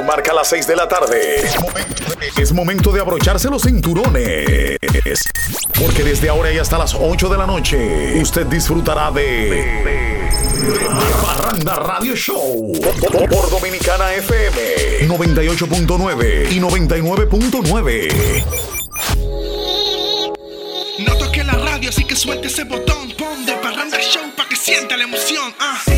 reloj marca las 6 de la tarde. Es momento de abrocharse los cinturones. Porque desde ahora y hasta las 8 de la noche, usted disfrutará de. Parranda Radio Show por Dominicana FM 98.9 y 99.9. No toque la radio, así que suelte ese botón. Pon de Parranda Show para que sienta la emoción. Ah.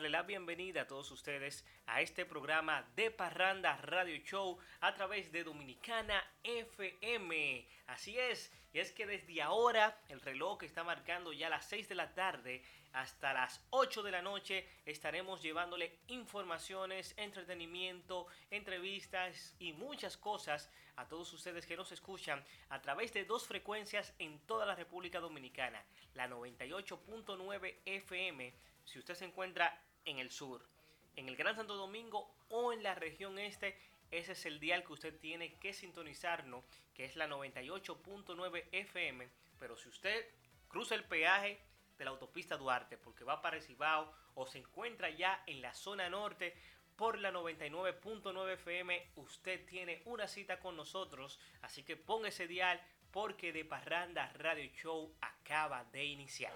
Darle la bienvenida a todos ustedes a este programa de Parranda Radio Show a través de Dominicana FM. Así es, y es que desde ahora el reloj está marcando ya las 6 de la tarde hasta las 8 de la noche estaremos llevándole informaciones, entretenimiento, entrevistas y muchas cosas a todos ustedes que nos escuchan a través de dos frecuencias en toda la República Dominicana, la 98.9 FM si usted se encuentra en el sur, en el Gran Santo Domingo o en la región este, ese es el dial que usted tiene que sintonizarnos, que es la 98.9 FM, pero si usted cruza el peaje de la autopista Duarte porque va para Cibao o se encuentra ya en la zona norte por la 99.9 FM, usted tiene una cita con nosotros, así que ponga ese dial porque de Parranda Radio Show acaba de iniciar.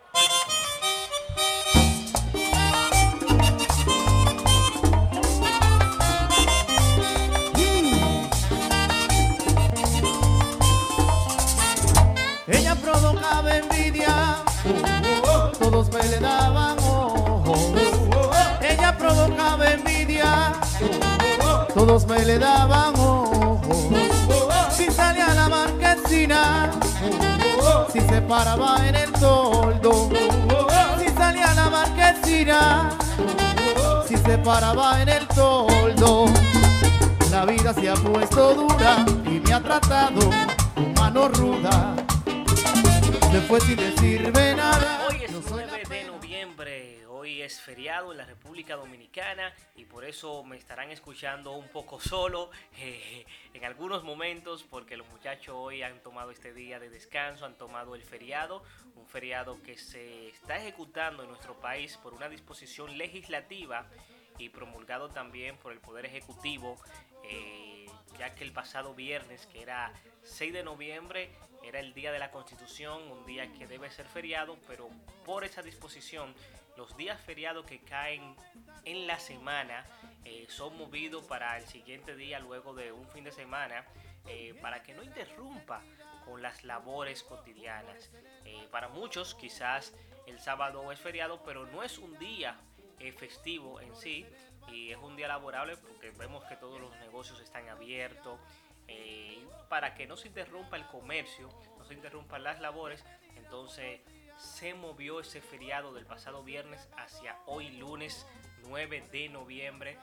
Envidia, todos me le daban ojo. Ella provocaba envidia, todos me le daban ojo. Si salía a la marquesina, si se paraba en el toldo. Si salía a la marquesina, si se paraba en el toldo. La vida se ha puesto dura y me ha tratado con mano ruda. Se fue sin decirme nada. Hoy es No soy la 9 de noviembre, hoy es feriado en la República Dominicana y por eso me estarán escuchando un poco solo eh, en algunos momentos porque los muchachos hoy han tomado este día de descanso, han tomado el feriado, un feriado que se está ejecutando en nuestro país por una disposición legislativa y promulgado también por el Poder Ejecutivo, eh, ya que el pasado viernes, que era 6 de noviembre, era el día de la Constitución, un día que debe ser feriado, pero por esa disposición, los días feriados que caen en la semana eh, son movidos para el siguiente día, luego de un fin de semana, eh, para que no interrumpa con las labores cotidianas. Eh, para muchos quizás el sábado es feriado, pero no es un día festivo en sí y es un día laborable porque vemos que todos los negocios están abiertos eh, para que no se interrumpa el comercio, no se interrumpan las labores, entonces se movió ese feriado del pasado viernes hacia hoy lunes 9 de noviembre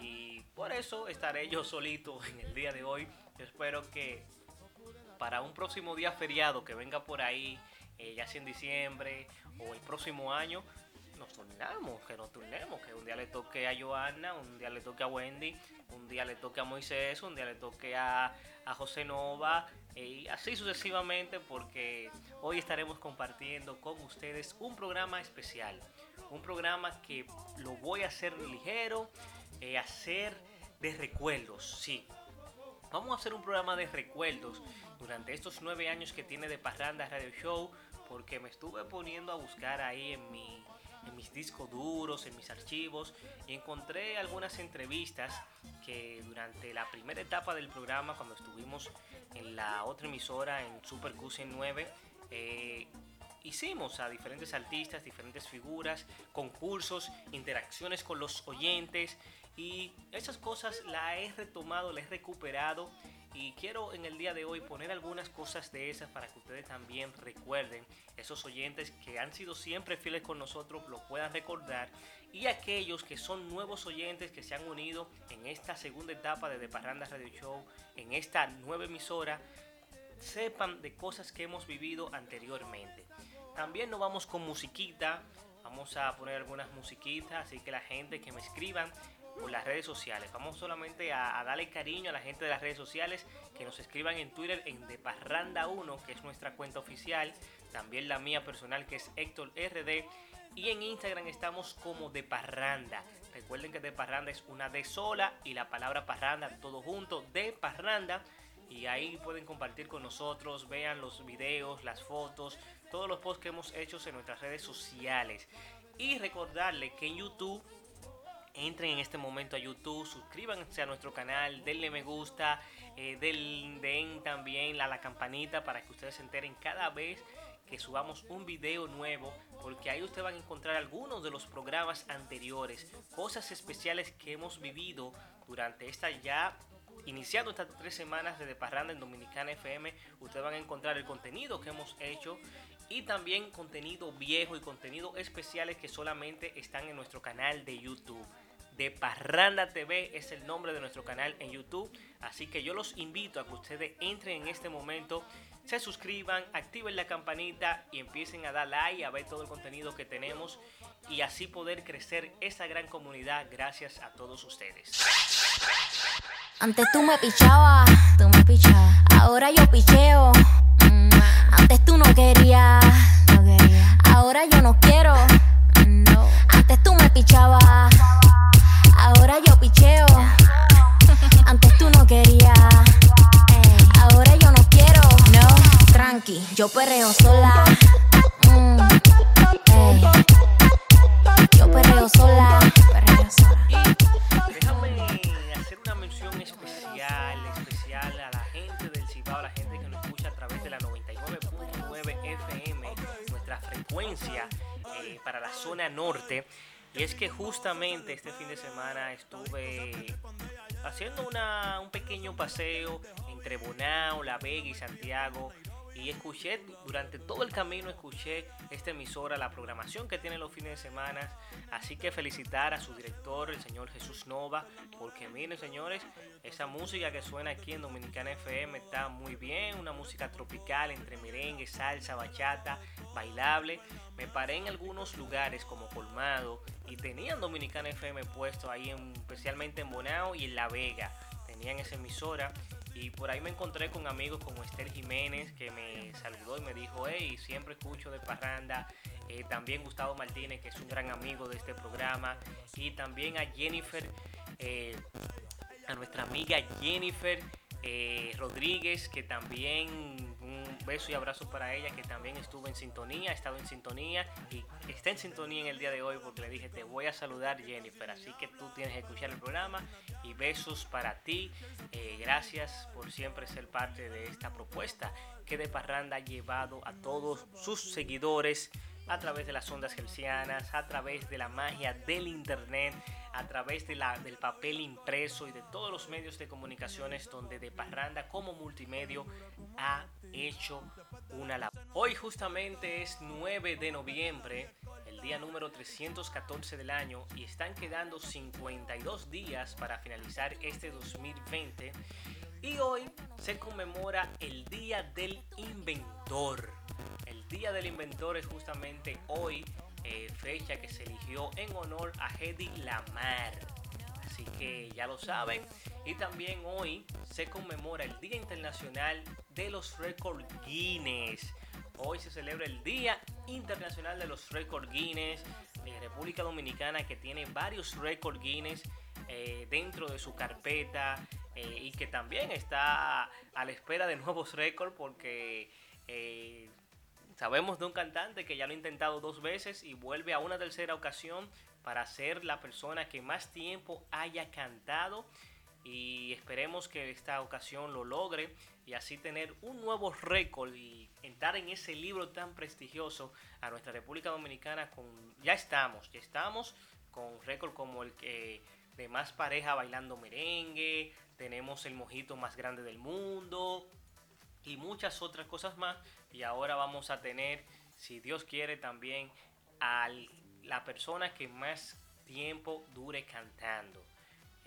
y por eso estaré yo solito en el día de hoy. Espero que para un próximo día feriado que venga por ahí, eh, ya sea en diciembre o el próximo año, nos turnamos, que nos turnemos, que un día le toque a Joana, un día le toque a Wendy, un día le toque a Moisés, un día le toque a, a José Nova, y así sucesivamente, porque hoy estaremos compartiendo con ustedes un programa especial, un programa que lo voy a hacer ligero, eh, hacer de recuerdos, sí, Vamos a hacer un programa de recuerdos durante estos nueve años que tiene de Parranda Radio Show, porque me estuve poniendo a buscar ahí en, mi, en mis discos duros, en mis archivos, y encontré algunas entrevistas que durante la primera etapa del programa, cuando estuvimos en la otra emisora, en Super Q109, eh, hicimos a diferentes artistas, diferentes figuras, concursos, interacciones con los oyentes y esas cosas las he retomado, las he recuperado Y quiero en el día de hoy poner algunas cosas de esas para que ustedes también recuerden, esos oyentes que han sido siempre fieles con nosotros, lo puedan recordar. Y aquellos que son nuevos oyentes que se han unido en esta segunda etapa de The Parranda Radio Show, en esta nueva emisora, sepan de cosas que hemos vivido anteriormente. También nos vamos con musiquita. Vamos a poner algunas musiquitas, así que la gente que me escriban por las redes sociales. Vamos solamente a, darle cariño a la gente de las redes sociales que nos escriban en Twitter en Deparranda1, que es nuestra cuenta oficial. También la mía personal, que es Héctor RD. Y en Instagram estamos como de Parranda. Recuerden que de Parranda es una de sola y la palabra parranda todo junto de Parranda. Y ahí pueden compartir con nosotros, vean los videos, las fotos, todos los posts que hemos hecho en nuestras redes sociales. Y recordarle que en YouTube entren en este momento a YouTube, suscríbanse a nuestro canal, denle me gusta, eh, den también a la campanita para que ustedes se enteren cada vez que subamos un video nuevo, porque ahí ustedes van a encontrar algunos de los programas anteriores, cosas especiales que hemos vivido durante esta ya iniciando estas tres semanas de Parranda en Dominicana FM, ustedes van a encontrar el contenido que hemos hecho y también contenido viejo y contenido especiales que solamente están en nuestro canal de YouTube. De Parranda TV es el nombre de nuestro canal en YouTube. Así que yo los invito a que ustedes entren en este momento, se suscriban, activen la campanita y empiecen a dar like, a ver todo el contenido que tenemos y así poder crecer esa gran comunidad gracias a todos ustedes. Antes tú me pichabas, tú me pichabas. Ahora yo picheo. Mm, Y es que justamente este fin de semana estuve haciendo una, un pequeño paseo entre Bonao, La Vega y Santiago y escuché durante todo el camino escuché esta emisora, la programación que tiene los fines de semana. Así que felicitar a su director, el señor Jesús Nova, porque miren señores, esa música que suena aquí en Dominicana FM está muy bien, una música tropical entre merengue, salsa, bachata, bailable. Me paré en algunos lugares como Colmado y tenían Dominicana FM puesto ahí, especialmente en Bonao y en La Vega. Tenían esa emisora y por ahí me encontré con amigos como Esther Jiménez que me saludó y me dijo, hey, siempre escucho de Parranda. Eh, también Gustavo Martínez, que es un gran amigo de este programa. Y también a Jennifer, eh, a nuestra amiga Jennifer eh, Rodríguez, que también un beso y abrazo para ella, que también estuvo en sintonía, ha estado en sintonía y está en sintonía en el día de hoy porque le dije, te voy a saludar Jennifer, así que tú tienes que escuchar el programa y besos para ti. Eh, gracias por siempre ser parte de esta propuesta que de Parranda ha llevado a todos sus seguidores a través de las ondas gelsianas, a través de la magia del internet, a través de la, del papel impreso y de todos los medios de comunicaciones donde De Parranda como multimedio ha hecho una labor. Hoy justamente es 9 de noviembre, el día número 314 del año y están quedando 52 días para finalizar este 2020 y hoy se conmemora el Día del Inventor. El Día del Inventor es justamente hoy, eh, fecha que se eligió en honor a Hedy Lamar. Así que ya lo saben. Y también hoy se conmemora el Día Internacional de los Record Guinness. Hoy se celebra el Día Internacional de los Record Guinness de República Dominicana que tiene varios Record Guinness eh, dentro de su carpeta eh, y que también está a la espera de nuevos récords porque eh, sabemos de un cantante que ya lo ha intentado dos veces y vuelve a una tercera ocasión para ser la persona que más tiempo haya cantado y esperemos que esta ocasión lo logre y así tener un nuevo récord y entrar en ese libro tan prestigioso a nuestra República Dominicana ya estamos, ya estamos con récord como el que de más pareja bailando merengue, tenemos el mojito más grande del mundo y muchas otras cosas más. Y ahora vamos a tener, si Dios quiere, también a la persona que más tiempo dure cantando.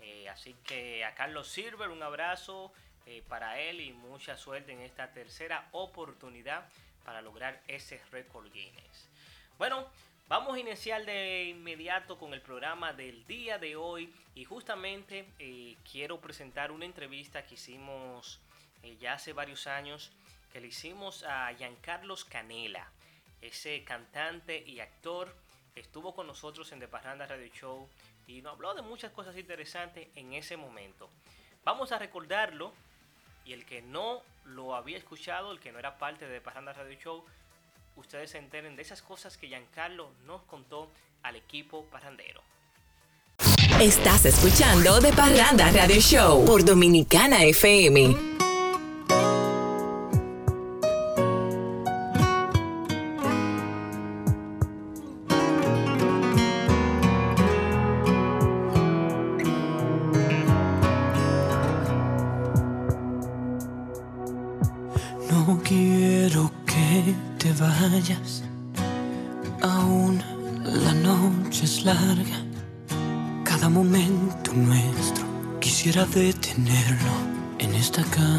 Eh, así que a Carlos Silver un abrazo eh, para él y mucha suerte en esta tercera oportunidad para lograr ese récord Guinness. Bueno, vamos a iniciar de inmediato con el programa del día de hoy y justamente eh, quiero presentar una entrevista que hicimos ya hace varios años que le hicimos a Giancarlos Canela, ese cantante y actor estuvo con nosotros en The Parranda Radio Show y nos habló de muchas cosas interesantes en ese momento. Vamos a recordarlo y el que no lo había escuchado, el que no era parte de The Parranda Radio Show, ustedes se enteren de esas cosas que Giancarlo nos contó al equipo parrandero. Estás escuchando The Parranda Radio Show por Dominicana FM. Detenerlo en esta cama.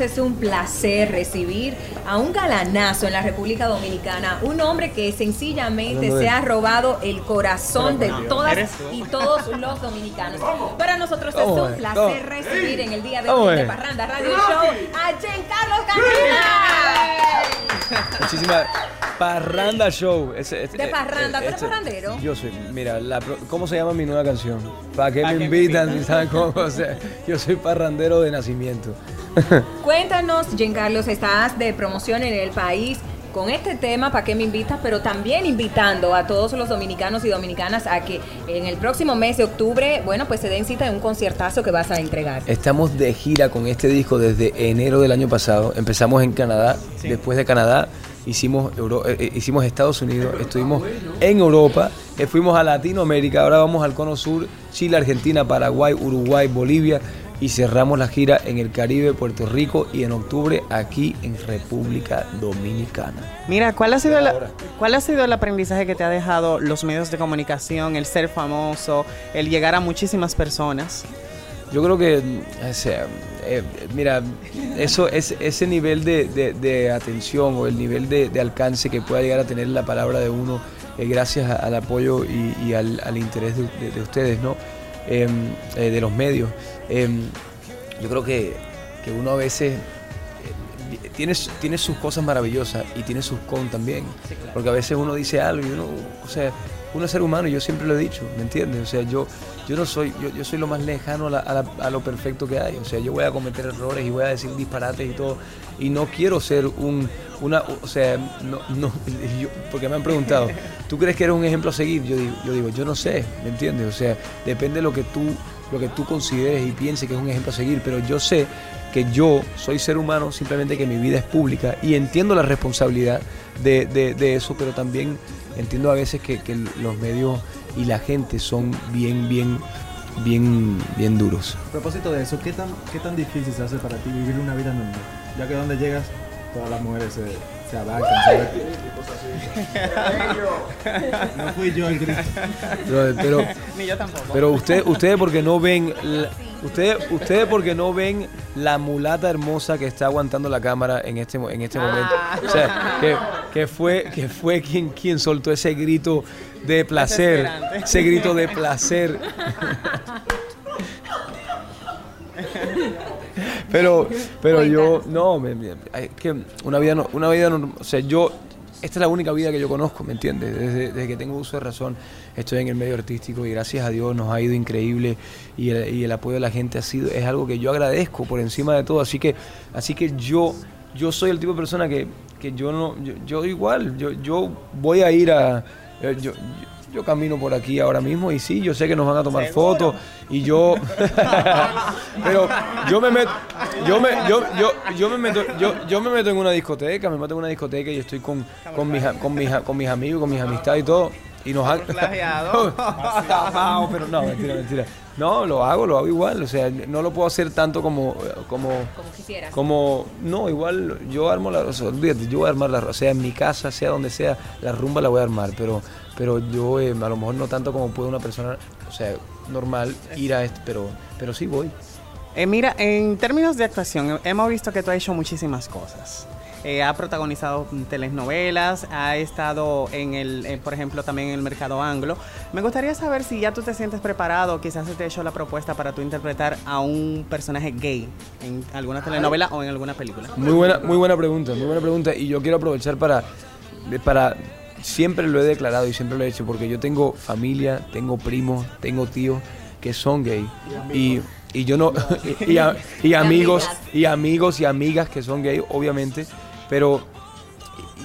Nosotros es un placer recibir a un galanazo en la República Dominicana, un hombre que sencillamente se ha robado el corazón de todas y todos los dominicanos. Para nosotros es un placer recibir en el día de hoy de Parranda Radio Show a Giancarlo Canela. Muchísimas Parranda Show. de Parranda, ¿tú eres parrandero? Yo soy, mira, la, ¿cómo se llama mi nueva canción? ¿Para qué me invitan? ¿Saben cómo? O sea, yo soy parrandero de nacimiento. Cuéntanos, Giancarlo, estás de promoción en el país con este tema, ¿para qué me invitas? Pero también invitando a todos los dominicanos y dominicanas a que en el próximo mes de octubre, bueno, pues se den cita en un conciertazo que vas a entregar. Estamos de gira con este disco desde enero del año pasado. Empezamos en Canadá, después de Canadá hicimos, eh, eh, hicimos Estados Unidos, estuvimos en Europa, eh, fuimos a Latinoamérica, ahora vamos al Cono Sur, Chile, Argentina, Paraguay, Uruguay, Bolivia y cerramos la gira en el Caribe, Puerto Rico y en octubre aquí en República Dominicana. Mira, ¿cuál ha sido, ¿cuál ha sido el aprendizaje que te ha dejado los medios de comunicación, el ser famoso, el llegar a muchísimas personas? Yo creo que, o sea, eh, mira, eso es ese nivel de, atención o el nivel de, alcance que pueda llegar a tener la palabra de uno, eh, gracias al apoyo y, al, interés de, ustedes, ¿no? Em, eh, de los medios. Em, yo creo que, uno a veces tiene, tiene sus cosas maravillosas y tiene sus con también. Porque a veces uno dice algo y uno, o sea, uno es ser humano, yo siempre lo he dicho, ¿me entiendes? O sea, yo, yo no soy, yo, yo soy lo más lejano a, lo perfecto que hay. O sea, yo voy a cometer errores y voy a decir disparates y todo. Y no quiero ser un, una, o sea, no, no, porque me han preguntado, ¿tú crees que eres un ejemplo a seguir? Yo digo, yo digo, yo no sé, ¿me entiendes? O sea, depende de lo que tú, lo que tú consideres y pienses que es un ejemplo a seguir, pero yo sé que yo soy ser humano, simplemente que mi vida es pública y entiendo la responsabilidad de, de eso, pero también entiendo a veces que, los medios y la gente son bien, bien, bien, bien duros. A propósito de eso, ¿qué tan, qué tan difícil se hace para ti vivir una vida normal? Ya que donde llegas, todas las mujeres se, se abarcan. no fui yo el grito. Pero, Ni yo tampoco. Pero usted, ustedes porque no ven... Ustedes, ustedes porque no ven la mulata hermosa que está aguantando la cámara en este, en este momento. O sea, que, fue, que fue quien, quien soltó ese grito de placer. Ese grito de placer. pero pero yo no que una vida no, una vida no, o sea yo esta es la única vida que yo conozco, ¿me entiendes? Desde, que tengo uso de razón estoy en el medio artístico y gracias a Dios nos ha ido increíble y el, apoyo de la gente ha sido es algo que yo agradezco por encima de todo, así que así que yo yo soy el tipo de persona que, que yo no, yo, yo igual, yo, yo voy a ir a, yo, yo- yo camino por aquí ahora mismo y sí, yo sé que nos van a tomar fotos y yo, pero yo me meto, yo me, yo, yo, yo me meto, yo, yo me meto en una discoteca, me meto en una discoteca y estoy con, con mis, con mis, con mis amigos, con mis amistades y todo. Y nos han... Pero no, mentira, mentira. No, lo hago, lo hago igual. O sea, no lo puedo hacer tanto como, como, Como quisieras. como, no, igual yo armo la, o sea, olvídate, yo voy a armar la, o sea, en mi casa, sea donde sea, la rumba la voy a armar, pero, pero yo eh, a lo mejor no tanto como puede una persona, o sea, normal ir a este, pero, pero sí voy. Eh, mira, en términos de actuación, hemos visto que tú has hecho muchísimas cosas. Eh, ha protagonizado telenovelas, ha estado en el, eh, por ejemplo, también en el mercado anglo. Me gustaría saber si ya tú te sientes preparado, quizás se te ha hecho la propuesta para tú interpretar a un personaje gay en alguna telenovela o en alguna película. Muy buena, muy buena pregunta, muy buena pregunta. Y yo quiero aprovechar para, para, siempre lo he declarado y siempre lo he hecho, porque yo tengo familia, tengo primos, tengo tíos que son gay. Y, y yo no, y, a- y amigos, y amigos y amigas que son gay, obviamente, pero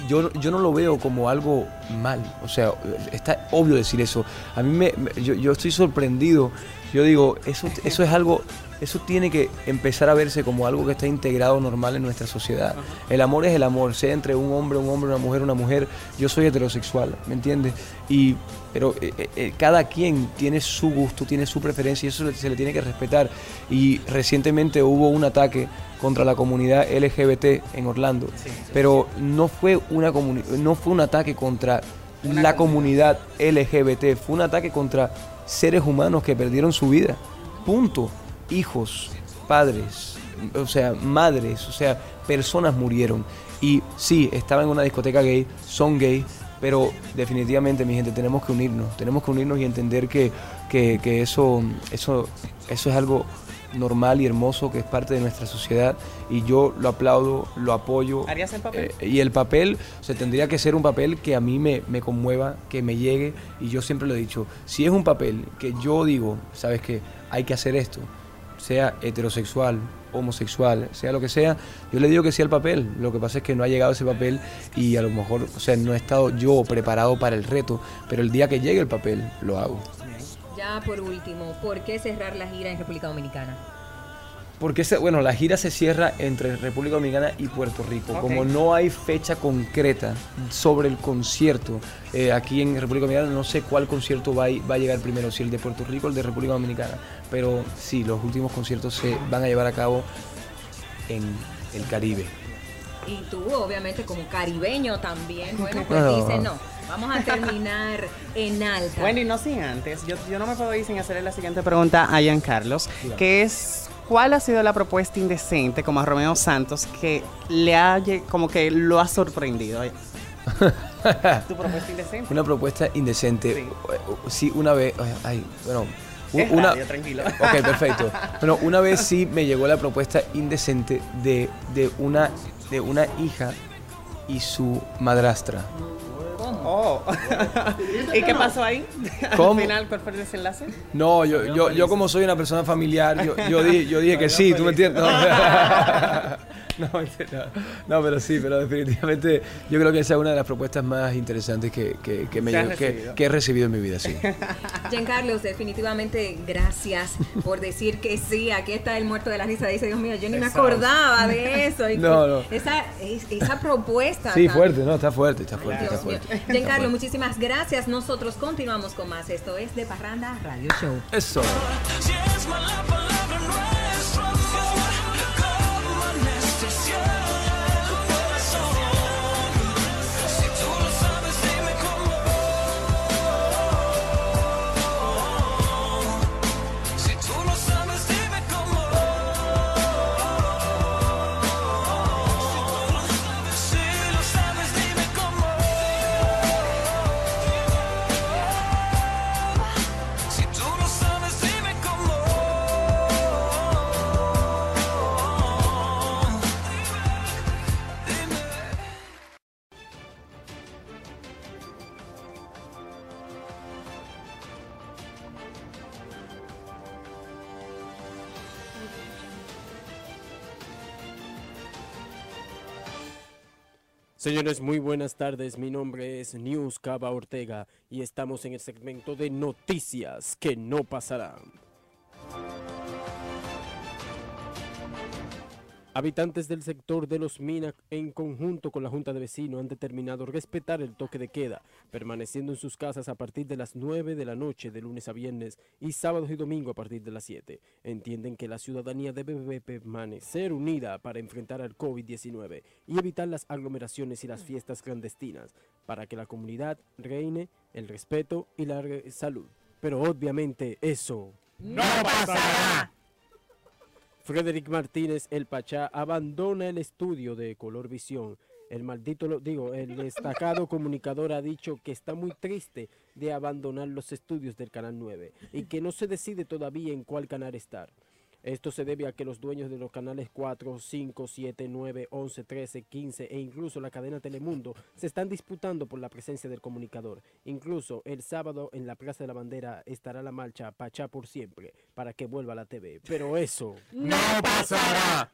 yo, yo no lo veo como algo mal. O sea, está obvio decir eso. A mí me, me- yo, yo estoy sorprendido. Yo digo, eso, eso es algo, eso tiene que empezar a verse como algo que está integrado normal en nuestra sociedad. El amor es el amor, sea entre un hombre, un hombre, una mujer, una mujer. Yo soy heterosexual, ¿me entiendes? Y, pero eh, eh, eh, cada quien tiene su gusto, tiene su preferencia y eso se le tiene que respetar. Y recientemente hubo un ataque contra la comunidad LGBT en Orlando, pero no fue una no fue un ataque contra la comunidad LGBT, fue un ataque contra seres humanos que perdieron su vida. Punto. Hijos, padres, o sea, madres, o sea, personas murieron. Y sí, estaba en una discoteca gay, son gay, pero definitivamente, mi gente, tenemos que unirnos, tenemos que unirnos y entender que, que, que eso, eso, eso es algo normal y hermoso que es parte de nuestra sociedad y yo lo aplaudo, lo apoyo. ¿Harías el papel? Eh, y el papel, o sea, tendría que ser un papel que a mí me, me conmueva, que me llegue. Y yo siempre lo he dicho, si es un papel que yo digo, sabes que hay que hacer esto, sea heterosexual, homosexual, sea lo que sea, yo le digo que sí al papel. Lo que pasa es que no ha llegado ese papel y a lo mejor, o sea, no he estado yo preparado para el reto, pero el día que llegue el papel, lo hago. Ya por último, ¿por qué cerrar la gira en República Dominicana? Porque se- bueno, la gira se cierra entre República Dominicana y Puerto Rico. Como no hay fecha concreta sobre el concierto, eh, aquí en República Dominicana no sé cuál concierto va a, va a llegar primero, si el de Puerto Rico o el de República Dominicana. Pero sí, los últimos conciertos se van a llevar a cabo en el Caribe. Y tú, obviamente, como caribeño también, bueno, pues No. dices, no, vamos a terminar en alta. Bueno, y no sin antes, yo, yo no me puedo ir sin hacerle la siguiente pregunta a Ian Carlos, que es, ¿cuál ha sido la propuesta indecente como a Romeo Santos que le ha, como que lo ha sorprendido? ¿Tu propuesta indecente? Una propuesta indecente. Sí, una vez. Ay, bueno. Es una, radio, tranquilo. Ok, perfecto. Bueno, una vez sí me llegó la propuesta indecente de, de, una, de una hija y su madrastra. Oh. ¿Y qué pasó ahí? ¿Cómo? Al final, ¿cuál fue el desenlace? No, yo, yo, yo como soy una persona familiar, yo, yo dije, yo dije que sí, ¿tú me entiendes? No, no, mentira. no, pero sí, pero definitivamente yo creo que esa es una de las propuestas más interesantes que, que, que me he recibido en mi vida, sí. Giancarlos, definitivamente gracias por decir que sí. Aquí está el muerto de la risa. Dice, Dios mío, yo ni me acordaba de eso. Y No, no. Esa, es- esa propuesta. Sí, fuerte, no, está fuerte, está fuerte, está Dios mío. fuerte. Giancarlo, muchísimas gracias. Nosotros continuamos con más. Esto es De Parranda Radio Show. Eso. Señores, muy buenas tardes. Mi nombre es News Cava Ortega y estamos en el segmento de noticias que no pasarán. Habitantes del sector de Los Minas, en conjunto con la Junta de Vecinos, han determinado respetar el toque de queda, permaneciendo en sus casas a partir de las 9 de la noche de lunes a viernes y sábados y domingo a partir de las 7. Entienden que la ciudadanía debe permanecer unida para enfrentar al COVID-19 y evitar las aglomeraciones y las fiestas clandestinas, para que la comunidad reine el respeto y la salud. Pero obviamente eso ¡No pasará! Frederick Martínez, el Pachá, abandona el estudio de Color Visión. El maldito, lo digo, el destacado comunicador ha dicho que está muy triste de abandonar los estudios del Canal 9 y que no se decide todavía en cuál canal estar. Esto se debe a que los dueños de los canales 4, 5, 7, 9, 11, 13, 15 e incluso la cadena Telemundo se están disputando por la presencia del comunicador. Incluso el sábado en la Plaza de la Bandera estará la marcha Pachá por siempre para que vuelva a la TV. Pero eso ¡No pasará!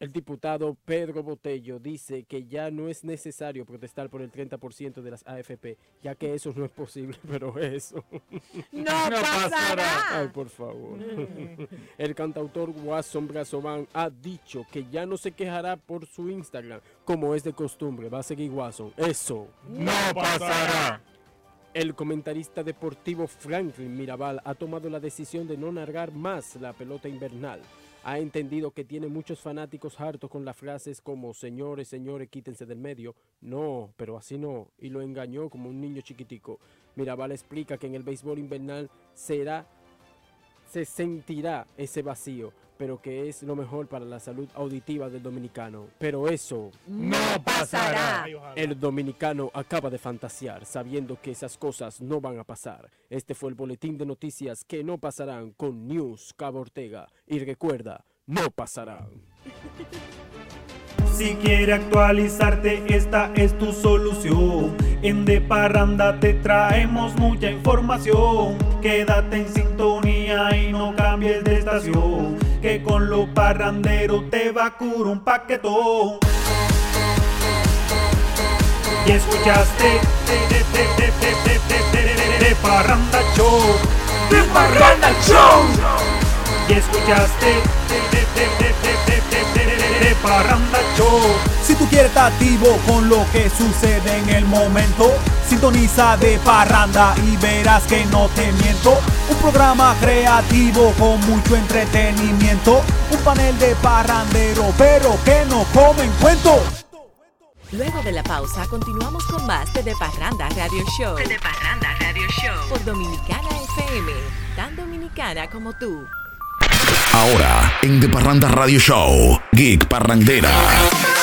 El diputado Pedro Botello dice que ya no es necesario protestar por el 30% de las AFP, ya que eso no es posible, pero eso. ¡No pasará! Ay, por favor. El cantautor Watson Brazovan ha dicho que ya no se quejará por su Instagram, como es de costumbre. Va a seguir Watson. Eso. ¡No pasará! El comentarista deportivo Franklin Mirabal ha tomado la decisión de no narrar más la pelota invernal. Ha entendido que tiene muchos fanáticos hartos con las frases como señores, señores, quítense del medio. No, pero así no. Y lo engañó como un niño chiquitico. Mirabal explica que en el béisbol invernal será, se sentirá ese vacío, pero que es lo mejor para la salud auditiva del dominicano. Pero eso ¡No pasará! el dominicano acaba de fantasear sabiendo que esas cosas no van a pasar. Este fue el boletín de noticias que no pasarán con News Cabo Ortega. Y recuerda, no pasarán. Si quiere actualizarte, esta es tu solución. En De Parranda te traemos mucha información. Quédate en sintonía y no cambies de estación que con los parranderos te va a curar un paquetón. Y escuchaste de parranda show, de parranda show. Y escuchaste de parranda Show. Si tú quieres estar activo con lo que sucede en el momento, sintoniza de parranda y verás que no te miento. Un programa creativo con mucho entretenimiento, un panel de parrandero, pero que no comen cuento. Luego de la pausa, continuamos con más de De Parranda Radio Show. De, De Parranda Radio Show. Por Dominicana FM. Tan dominicana como tú. Ahora, en The Parranda Radio Show, Geek Parrandera.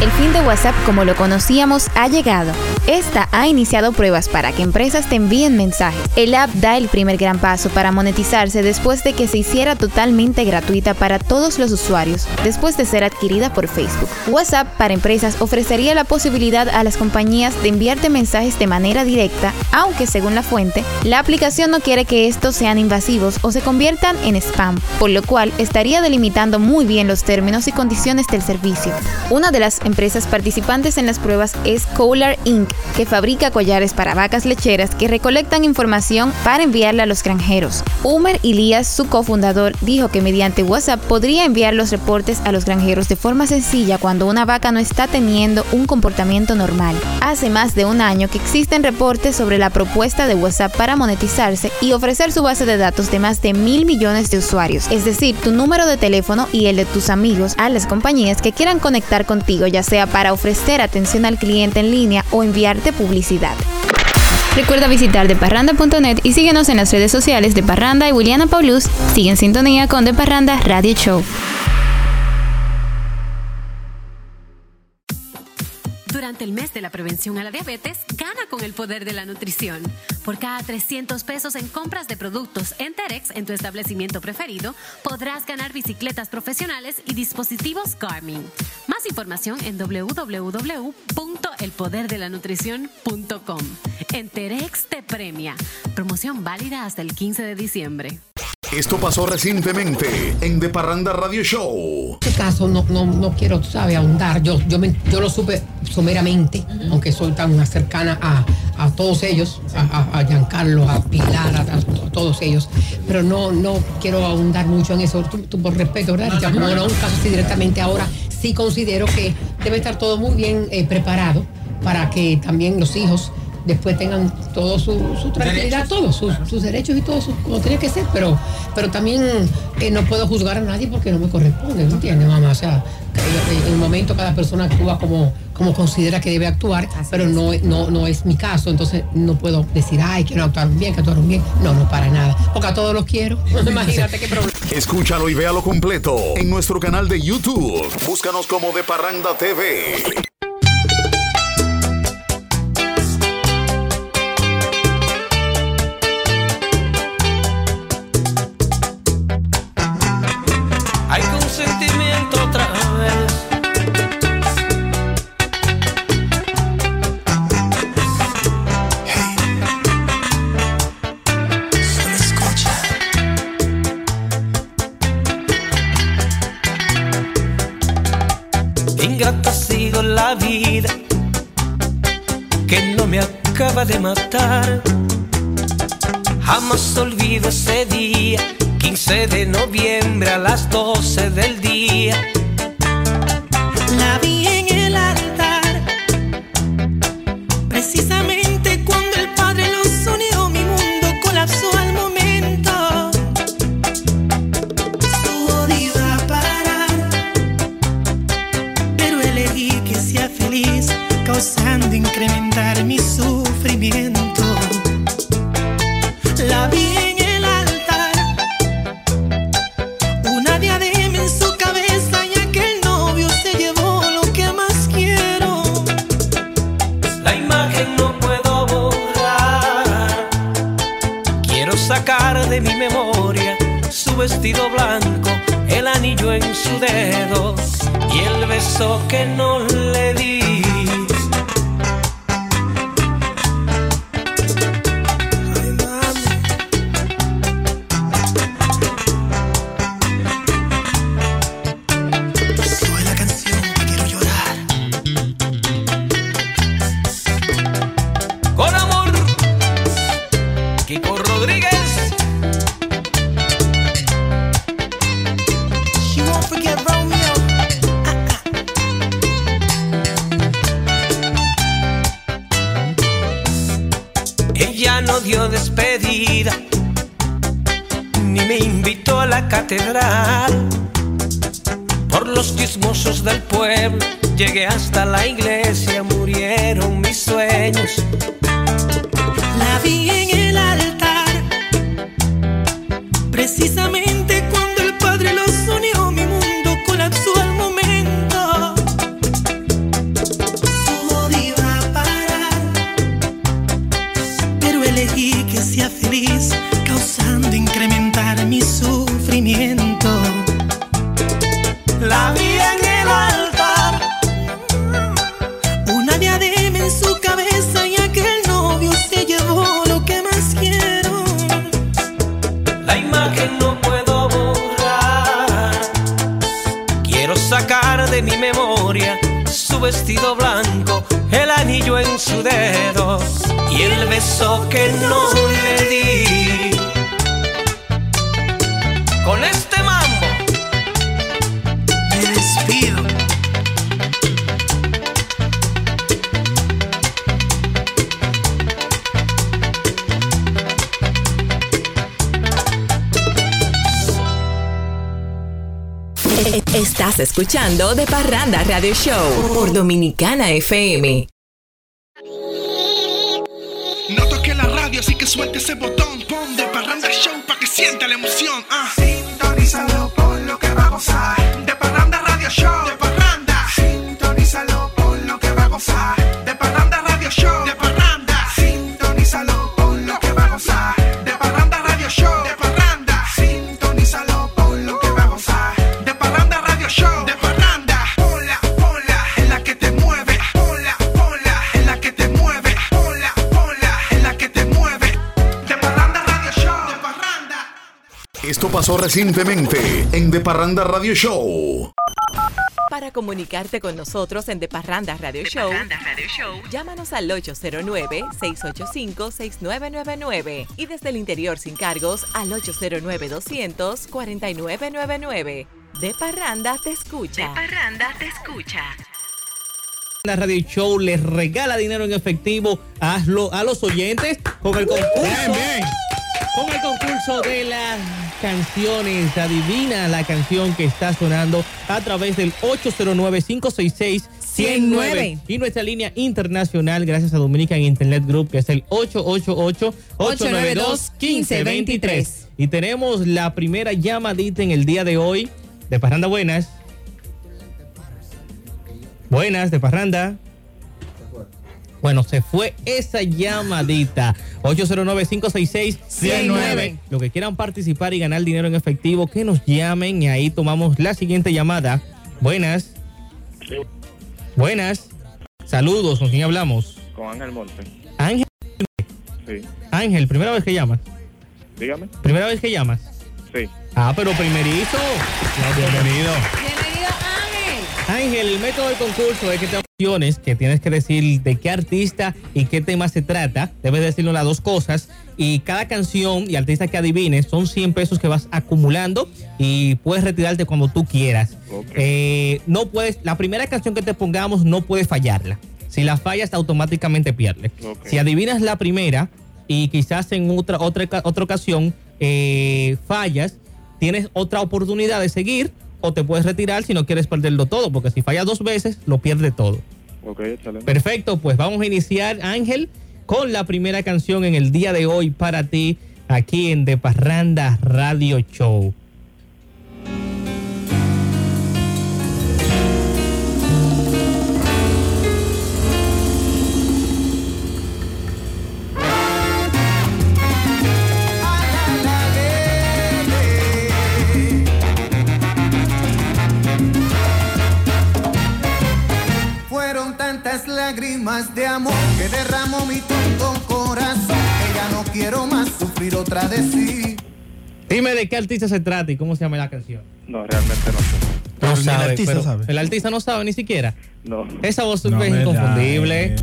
El fin de WhatsApp como lo conocíamos ha llegado. Esta ha iniciado pruebas para que empresas te envíen mensajes. El app da el primer gran paso para monetizarse después de que se hiciera totalmente gratuita para todos los usuarios, después de ser adquirida por Facebook. WhatsApp para empresas ofrecería la posibilidad a las compañías de enviarte mensajes de manera directa, aunque según la fuente, la aplicación no quiere que estos sean invasivos o se conviertan en spam, por lo cual estaría delimitando muy bien los términos y condiciones del servicio. Una de las empresas participantes en las pruebas es Kohler Inc., que fabrica collares para vacas lecheras que recolectan información para enviarla a los granjeros. Umer Ilías, su cofundador, dijo que mediante WhatsApp podría enviar los reportes a los granjeros de forma sencilla cuando una vaca no está teniendo un comportamiento normal. Hace más de un año que existen reportes sobre la propuesta de WhatsApp para monetizarse y ofrecer su base de datos de más de mil millones de usuarios, es decir, tu número de teléfono y el de tus amigos a las compañías que quieran conectar contigo, ya sea para ofrecer atención al cliente en línea o enviarte publicidad. Recuerda visitar deparranda.net y síguenos en las redes sociales de Parranda y Williana Paulus. Sigue en sintonía con De Parranda Radio Show. Durante el mes de la prevención a la diabetes, gana con el poder de la nutrición. Por cada 300 pesos en compras de productos Enterex en tu establecimiento preferido, podrás ganar bicicletas profesionales y dispositivos Garmin. Más información en www.elpoderdelanutrición.com. Enterex te premia. Promoción válida hasta el 15 de diciembre. Esto pasó recientemente en The Parranda Radio Show. este caso no, no, no quiero, tú sabes, ahondar. Yo, yo, me- yo lo supe someramente, aunque soy tan cercana a, a todos ellos, a, a- a Giancarlo, a Pilar, a, a todos ellos. Pero no, no quiero ahondar mucho en eso, tú, tú por respeto, ¿verdad? Ya como no un caso así directamente ahora, sí considero que debe estar todo muy bien eh, preparado para que también los hijos después tengan todo su, su tranquilidad, todos sus, sus derechos y todo su- como tiene que ser, pero, pero también eh, no puedo juzgar a nadie porque no me corresponde, ¿me entiendes, mamá? O sea, que en el momento cada persona actúa como, como considera que debe actuar, pero no, no, no es mi caso, entonces no puedo decir, ay, que no actuaron bien, que actuaron bien. No, no, para nada, porque a todos los quiero. Imagínate qué problema. Escúchalo y véalo completo en nuestro canal de YouTube. Búscanos como De Parranda TV. Matar. Jamás olvido ese día, 15 de noviembre a las 12 del día. Sacar de mi memoria su vestido blanco, el anillo en su dedo y el beso que no le di. Hasta la iglesia, en su dedo y el beso que no le di. Con este mambo me despido. Estás escuchando De Parranda Radio Show por Dominicana FM. Suelte ese botón. Pon de parranda show para que sienta la emoción. Ah. Sintonízalo por lo que va a Esto pasó recientemente en The Parranda Radio Show. Para comunicarte con nosotros en De Parranda Radio Show, llámanos al 809-685-6999 y desde el interior sin cargos al 809-200-4999. De Parranda te escucha. De Parranda te escucha. La Radio Show les regala dinero en efectivo a, lo- a los oyentes con el concurso. Con el concurso de las canciones. Adivina la canción que está sonando a través del 809-566-109 y nuestra línea internacional gracias a Dominican Internet Group que es el 888-892-1523. Y tenemos la primera llamadita en el día de hoy de Parranda Buenas. Buenas, de Parranda. Bueno, se fue esa llamadita. 809-566-109. Lo que quieran participar y ganar dinero en efectivo, que nos llamen y ahí tomamos la siguiente llamada. Buenas. Buenas. Saludos, ¿con quién hablamos? Con Ángel Monte. Ángel. Sí. Ángel, primera vez que llamas. Dígame. Primera vez que llamas. Sí. Ah, pero primerito. Bienvenido. Bienvenido, Ángel. Ángel, el método del concurso es que te que tienes que decir de qué artista y qué tema se trata. Debes decirnos las dos cosas. Y cada canción y artista que adivines son 100 pesos que vas acumulando y puedes retirarte cuando tú quieras. Eh, no puedes, la primera canción que te pongamos no puedes fallarla. Si la fallas, automáticamente pierdes. Si adivinas la primera y quizás en otra, otra, otra ocasión eh, fallas, tienes otra oportunidad de seguir o te puedes retirar si no quieres perderlo todo, porque si fallas dos veces, lo pierdes todo. Ok, excelente. Perfecto, pues vamos a iniciar, Ángel, con la primera canción en el día de hoy para ti, aquí en De Parranda Radio Show. Lágrimas de amor que derramó mi tonto corazón. Que ya no quiero más sufrir otra de sí. Dime de qué artista se trata y cómo se llama la canción. No, realmente no sé. No ni el sabe, artista pero sabe. El artista no sabe ni siquiera. No. Esa voz No es inconfundible.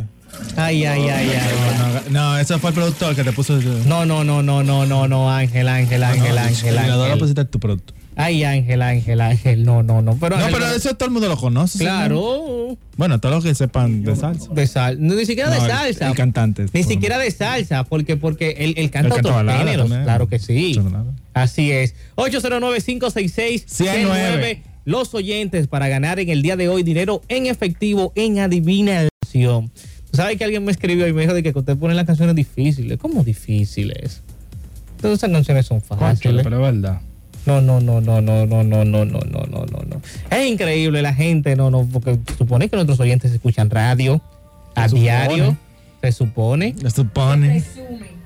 Ay, ay, ay, ay. No, no, no, ese fue el productor que te puso. No, no, no, no, no, no, no, Ángel, Ángel, Ángel, Ángel, Ángel. lo pusiste tu producto. Ay, Ángel, Ángel, Ángel, no, no, no. Pero no, Ángel, pero eso todo el mundo lo conoce. Claro. Bueno, todos los que sepan de salsa. De sal, no, ni siquiera de No, el- salsa. el cantante. Ni siquiera de salsa, porque, porque él, canta Él canta otros balada géneros. también. Claro que sí. Así es. 809-566-109. Los oyentes para ganar en el día de hoy dinero en efectivo en adivinación. Sabes que alguien me escribió y me dijo de que usted pone las canciones difíciles. ¿Cómo difíciles? Todas esas canciones son fáciles. pero es verdad. No, no, no, no, no, no, no, no, no, no, no, no, no. Es increíble la gente, no, no, porque supone que nuestros oyentes escuchan radio a Se supone. diario. Se supone. Se supone. Se presume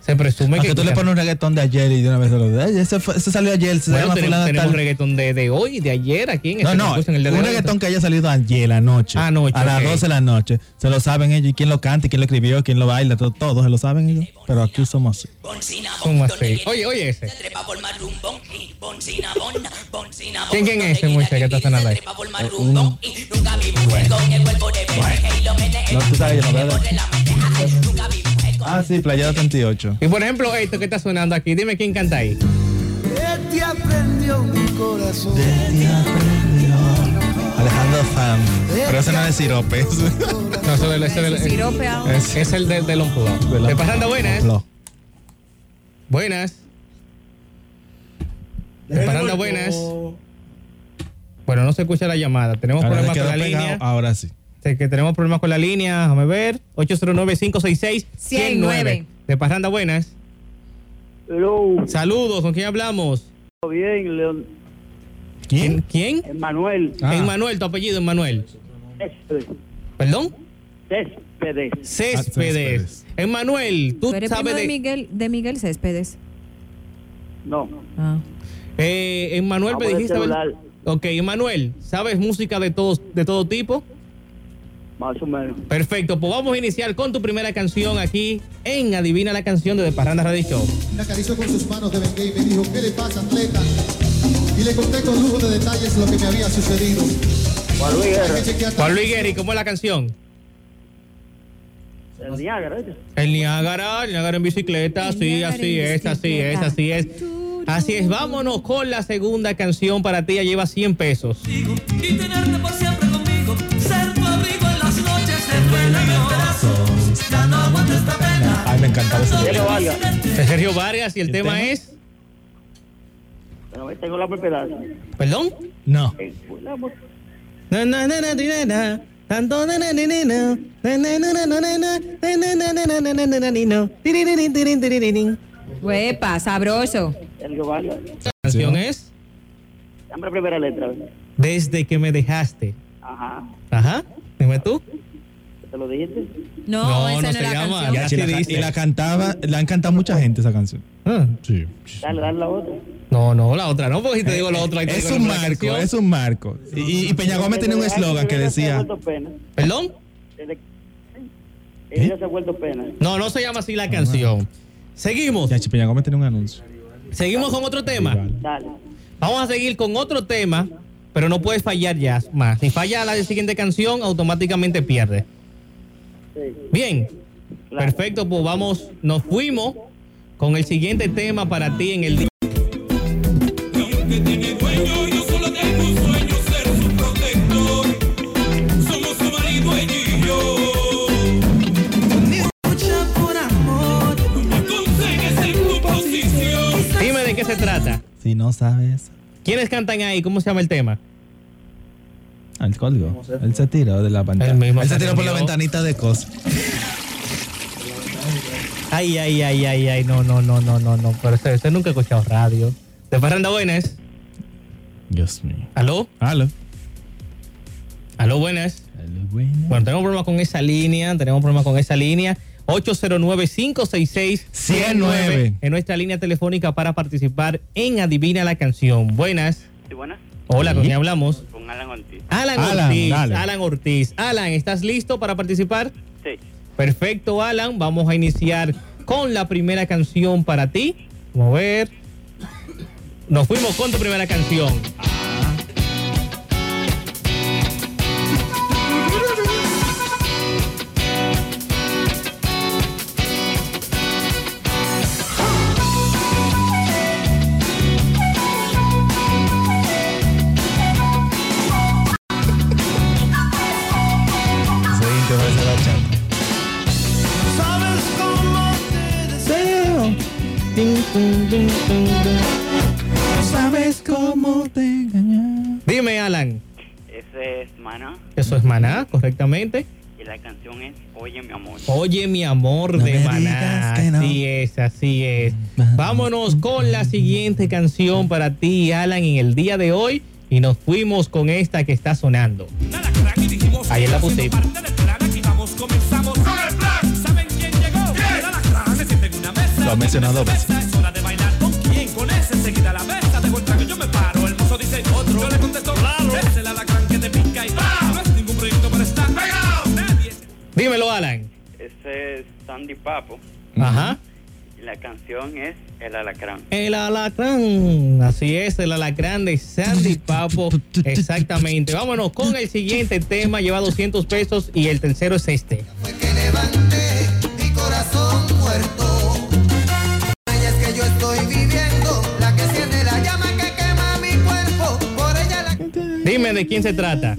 Aunque que. tú le pones un reggaetón de ayer y de una vez se lo das. Ese, salió ayer. Se Bueno, tenemos, tenemos tal. reggaetón de, de hoy, de ayer, aquí en No, este no, concurso, en el de un hoy. reggaetón que haya salido ayer anoche. Anoche, A las ok. 12 de la noche. Se lo saben ellos. Y quién lo canta, y quién lo escribió, quién lo baila, todo, todo se lo saben ellos. Pero aquí somos así. ¿Cómo así? Oye, oye ese. ¿Quién, quién es ese muchacho que está sonando ahí? No, tú sabes, yo no veo. Ah, sí, Playada 38. Y por ejemplo, esto que está sonando aquí, dime quién canta ahí. De ti aprendió mi corazón. Alejandro Fan. Pero ese no es sirope. No, eso es el, es el- Sirope ahora. Es- es el de, del Unplugged. ¿Te pasando buenas? Buenas. ¿Te pasando buenas? Bueno, no se escucha la llamada. Tenemos Ahora problemas le con la línea. Ahora sí. Sé que tenemos problemas con la línea. Déjame ver. 809-566-109. De Parranda, buenas. Saludos, ¿con quién hablamos? Bien, León. ¿Quién? ¿Quién? Emanuel. Ah. Tu apellido, Emmanuel. Céspedes. ¿Perdón? Céspedes. Céspedes. Emmanuel, tú ¿Tú sabes de de. Miguel, de Miguel Céspedes? No. Ah. Eh, Emmanuel, me dijiste. Ok, Emmanuel, ¿sabes música de, todos, de todo tipo? Más o menos. Perfecto, pues vamos a iniciar con tu primera canción aquí en Adivina la canción de The Parranda Radio Show. Me acarició con sus manos de Bengay y me dijo, ¿qué le pasa, atleta? Y le conté con lujo de detalles lo que me había sucedido. Juan Luis Guerra. Juan Luis Guerra, ¿y cómo es la canción? El Niágara, ¿viste? El Niágara, el Niágara en bicicleta, sí, así es, así es, así es. Así es, vámonos con la segunda canción para ti, ya lleva 100 pesos. y tenerte por siempre conmigo. Ser tu abrigo en las mi ya no aguanto esta pena. Ay, me encantaba Sergio Vargas. Sergio Vargas y el, tema, es... Tengo la propiedad. ¿Perdón? No. Na, na, na. Huepa, sabroso. ¿Qué canción es? La primera letra. Desde que me dejaste. Ajá. Ajá. Dime tú. ¿Te lo dijiste? No, No, esa no no, se llama, canción. ya dice. y la cantaba, la han cantado mucha gente esa canción. Ah. Sí. Dale, dale la otra. No, no, la otra no, porque si te digo la otra. te Es un marco, canción. es un marco. Y, y Peña Gómez tenía un eslogan que decía. ¿Perdón? Ella se ha vuelto pena. No, no se llama así la canción. Seguimos. Ya, Peña Gómez tenía un anuncio. Seguimos con otro tema. Dale. Vamos a seguir con otro tema, pero no puedes fallar ya más. Si falla la siguiente canción, automáticamente pierde. Bien, perfecto, pues vamos, nos fuimos con el siguiente tema para ti en el día. Dime de qué se trata. Si no sabes. ¿Quiénes cantan ahí? ¿Cómo se llama el tema? Al colgo. Él se tiró de la pantalla. Él Él se tiró por la ventanita de cosas. Ay, ay, ay, ay, ay, no, no, no, no, no, no. Pero usted, usted nunca ha escuchado radio. De Parranda Buenas. Dios mío. ¿Aló? Aló. ¿Aló, buenas? Bueno, tenemos problemas con esa línea, tenemos problemas con esa línea. 809-566-109 en nuestra línea telefónica para participar en Adivina la canción. Buenas. Sí, buenas. Hola, ¿con quién hablamos? Con Alan Ortiz. Alan, Alan, Ortiz. dale. Alan Ortiz. Alan, ¿estás listo para participar? Sí. Perfecto, Alan. Vamos a iniciar con la primera canción para ti. Vamos a ver. Nos fuimos con tu primera canción. Eso es Maná, correctamente. y la canción es Oye mi amor. Oye, mi amor No de Maná. que no. Así es, así es. Vámonos con la siguiente canción para ti, Alan, en el día de hoy. Y nos fuimos con esta que está sonando. Ahí la mesa. Lo ha mencionado. Es hora de bailar con quién. Con ese enseguida la el trago y yo me paro. Dímelo, Alan. Ese es Sandy Papo Ajá. y la canción es El Alacrán. El alacrán. Así es, el alacrán de Sandy Papo. Exactamente. Vámonos con el siguiente tema. Lleva 200 pesos y el tercero es este. Mi corazón muerto. Ella es que yo estoy viviendo. La que enciende la llama que quema mi cuerpo. Por ella la Dime de quién se trata.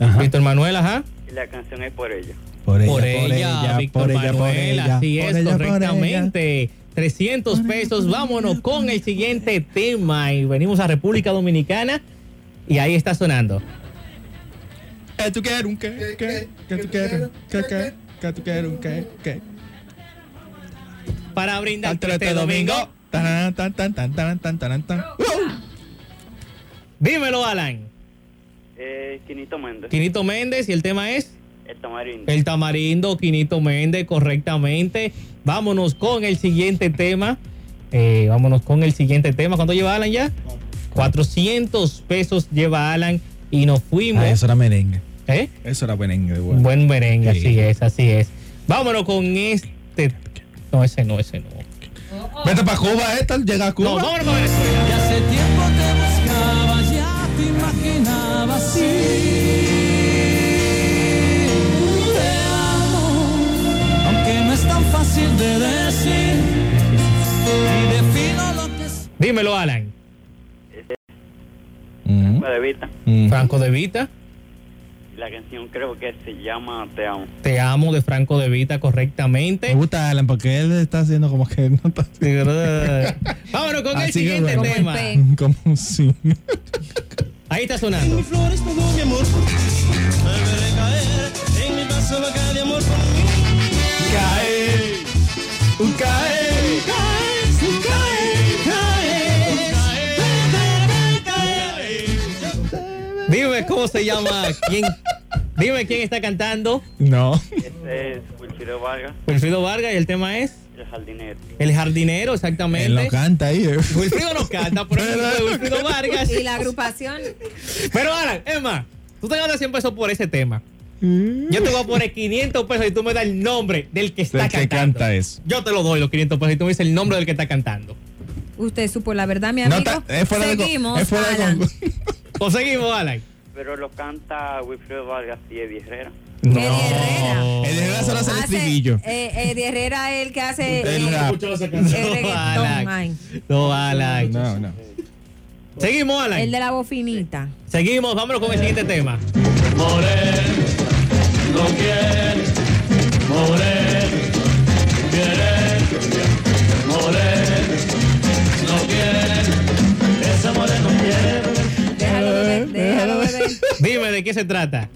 Manuel Víctor Manuel, ajá. y la canción es Por ella. Por ella, por ella, Víctor por ella, por Manuel, ella, así por es, ella, por correctamente. 300 pesos, vámonos con el siguiente tema y venimos a República Dominicana y ahí está sonando. Que tú quieres un qué, qué, que tú quieres, que, que, que tú quieres un qué, qué. Para brindar Entre este domingo. domingo. Tan, tan, tan, tan, tan, tan, tan, tan. Dímelo, Alan. Eh, Quinito Méndez. Quinito Méndez y el tema es El tamarindo. El Tamarindo, Quinito Méndez, correctamente. Vámonos con el siguiente tema. Eh, vámonos con el siguiente tema. ¿Cuánto lleva Alan ya? 400 pesos lleva Alan y nos fuimos. Ah, eso era merengue. ¿Eh? Eso era merengue bueno. Buen merengue, Sí. así es, así es. Vámonos con este. No, ese no, ese no. Vete para Cuba, esta llega a Cuba. No, vámonos para Venezuela. Y hace tiempo tan fácil de decir. Y defino lo que es. Dímelo, Alan. Franco de Vita. Franco de Vita. La canción creo que se llama Te amo. Te amo de Franco de Vita Me correctamente. gusta Alan porque él está haciendo como que no está Vámonos con el Así siguiente tema. Como sí. Ahí está sonando. Flores todo mi amor. Volveré a caer en mi paso de amor por mí. Cae, un cae. Dime cómo se llama. ¿Quién? Dime quién está cantando. No. Este es Wilfrido Vargas, Wilfrido Vargas y el tema es el jardinero. El jardinero, exactamente. Él lo canta ahí. eh. Wilfrido no canta, pero es de Wilfrido Vargas. Y la agrupación. Pero Alan, Emma, tú te ganas 100 pesos por ese tema. Yo te voy a poner 500 pesos y tú me das el nombre del que está Del que cantando. canta eso. Yo te lo doy los 500 pesos y tú me dices el nombre del que está cantando. Usted supo la verdad, mi No, amigo. está- es fuera de Seguimos. es fuera de Alan. ¿O seguimos, Alan? Pero lo canta Wilfrido Vargas y Eddie Herrera. No. El de solo hace el Hace- estribillo. eh, Eddie Herrera es el que hace El rap. el No. Alan. No, Alan. No, no. Seguimos, Alan. El de la bofinita. Seguimos, vámonos con el siguiente tema. Morer, no quiere. Morer, quiere. Morer, no quiere. Ese moreno quiere. Déjalo beber, déjalo beber. Dime de qué se trata.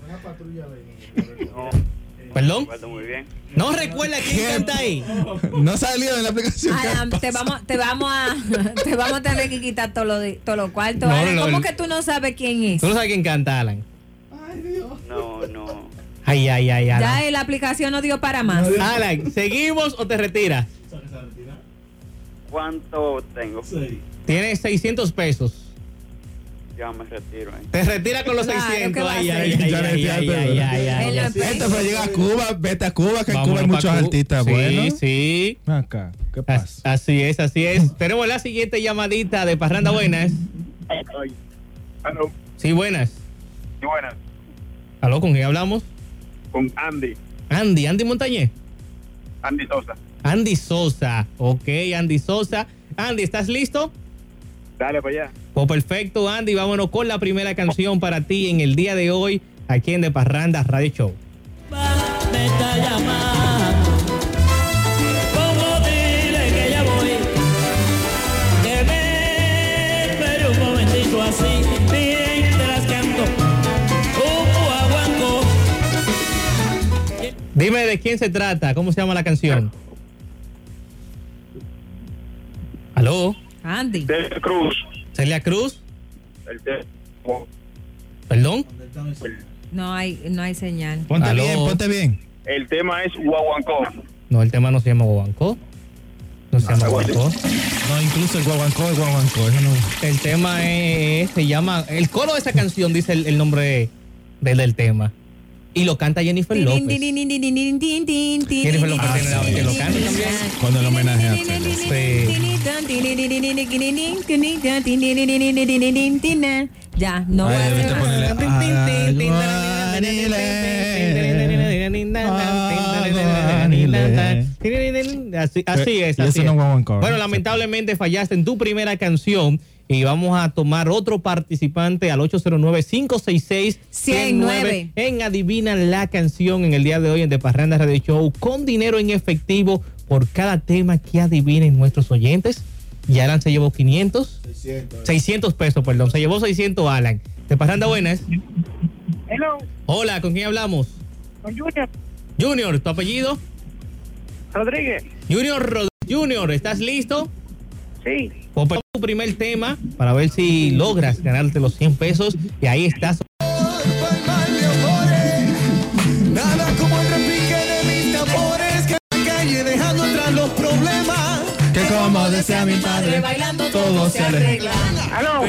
¿Perdón? Recuerdo muy bien. No recuerda quién canta ahí. No salió en la aplicación. Alan, te vamos, te vamos a, te vamos a tener que quitar todo lo, de, todo lo cuarto. No, Alan, no, ¿Cómo el- que tú no sabes quién es? Tú no sabes quién canta, Alan. No, no. Ay, ay, ay, Alan. Ya la aplicación no dio para más. Alan, ¿seguimos o te retiras? ¿Cuánto tengo? Tienes 600 pesos. Ya me retiro. ¿eh? Te retira con los Claro, 600. ¿qué va a Ay, ay, ay, ay, ay, ay, ay, ay, ay. Este fue llegar a Cuba, vete a Cuba, que en Cuba hay muchos artistas sí, buenos. Sí, Acá, ¿qué As- pasa? Así es, así es. Tenemos la siguiente llamadita de Parranda Buenas. Sí, buenas. sí, buenas. ¿Aló? ¿Con quién hablamos? Con Andy, Andy, Andy Montañez. Andy Sosa. Andy Sosa. Ok, Andy Sosa. Andy, ¿estás listo? Dale para allá. Pues perfecto, Andy. Vámonos con la primera canción para ti en el día de hoy aquí en De Parranda Radio Show. Dime de quién se trata, cómo se llama la canción. ¿Aló? Andy. Del Cruz. ¿Celia Cruz? El de... ¿Perdón? No hay, no hay señal. Ponte Aló. bien, ponte bien. El tema es Guaguancó. No, el tema no se llama Guaguancó. No se llama. Guaguancó. No, incluso el guaguancó, el guaguancó. Eso no. El tema es, se llama, el coro de esa canción dice el, el nombre de- del tema. Y lo canta Jennifer López. Jennifer López tiene la- que lo canta también. Cuando el homenaje a Ya, no voy a Ay, hacer debiste más. ponerle. Así, así es. Así eso es. Bueno, lamentablemente fallaste en tu primera canción y vamos a tomar otro participante al 809-566-109 109. en Adivina la canción en el día de hoy en De Parranda Radio Show con dinero en efectivo por cada tema que adivinen nuestros oyentes. Y Alan se llevó 500. 600 pesos, perdón. Se llevó 600 Alan. De Parranda Buenas. Hello, Hola, ¿con quién hablamos? con Junior Junior, ¿tu apellido? Rodríguez. Junior Rod- Junior, ¿estás listo? Sí. Tu primer tema para ver si logras ganarte los 100 pesos y ahí estás. Nada como el repique de mis tambores que en la calle dejando atrás los problemas. Que como decía mi padre, bailando todo se arregla. Aló,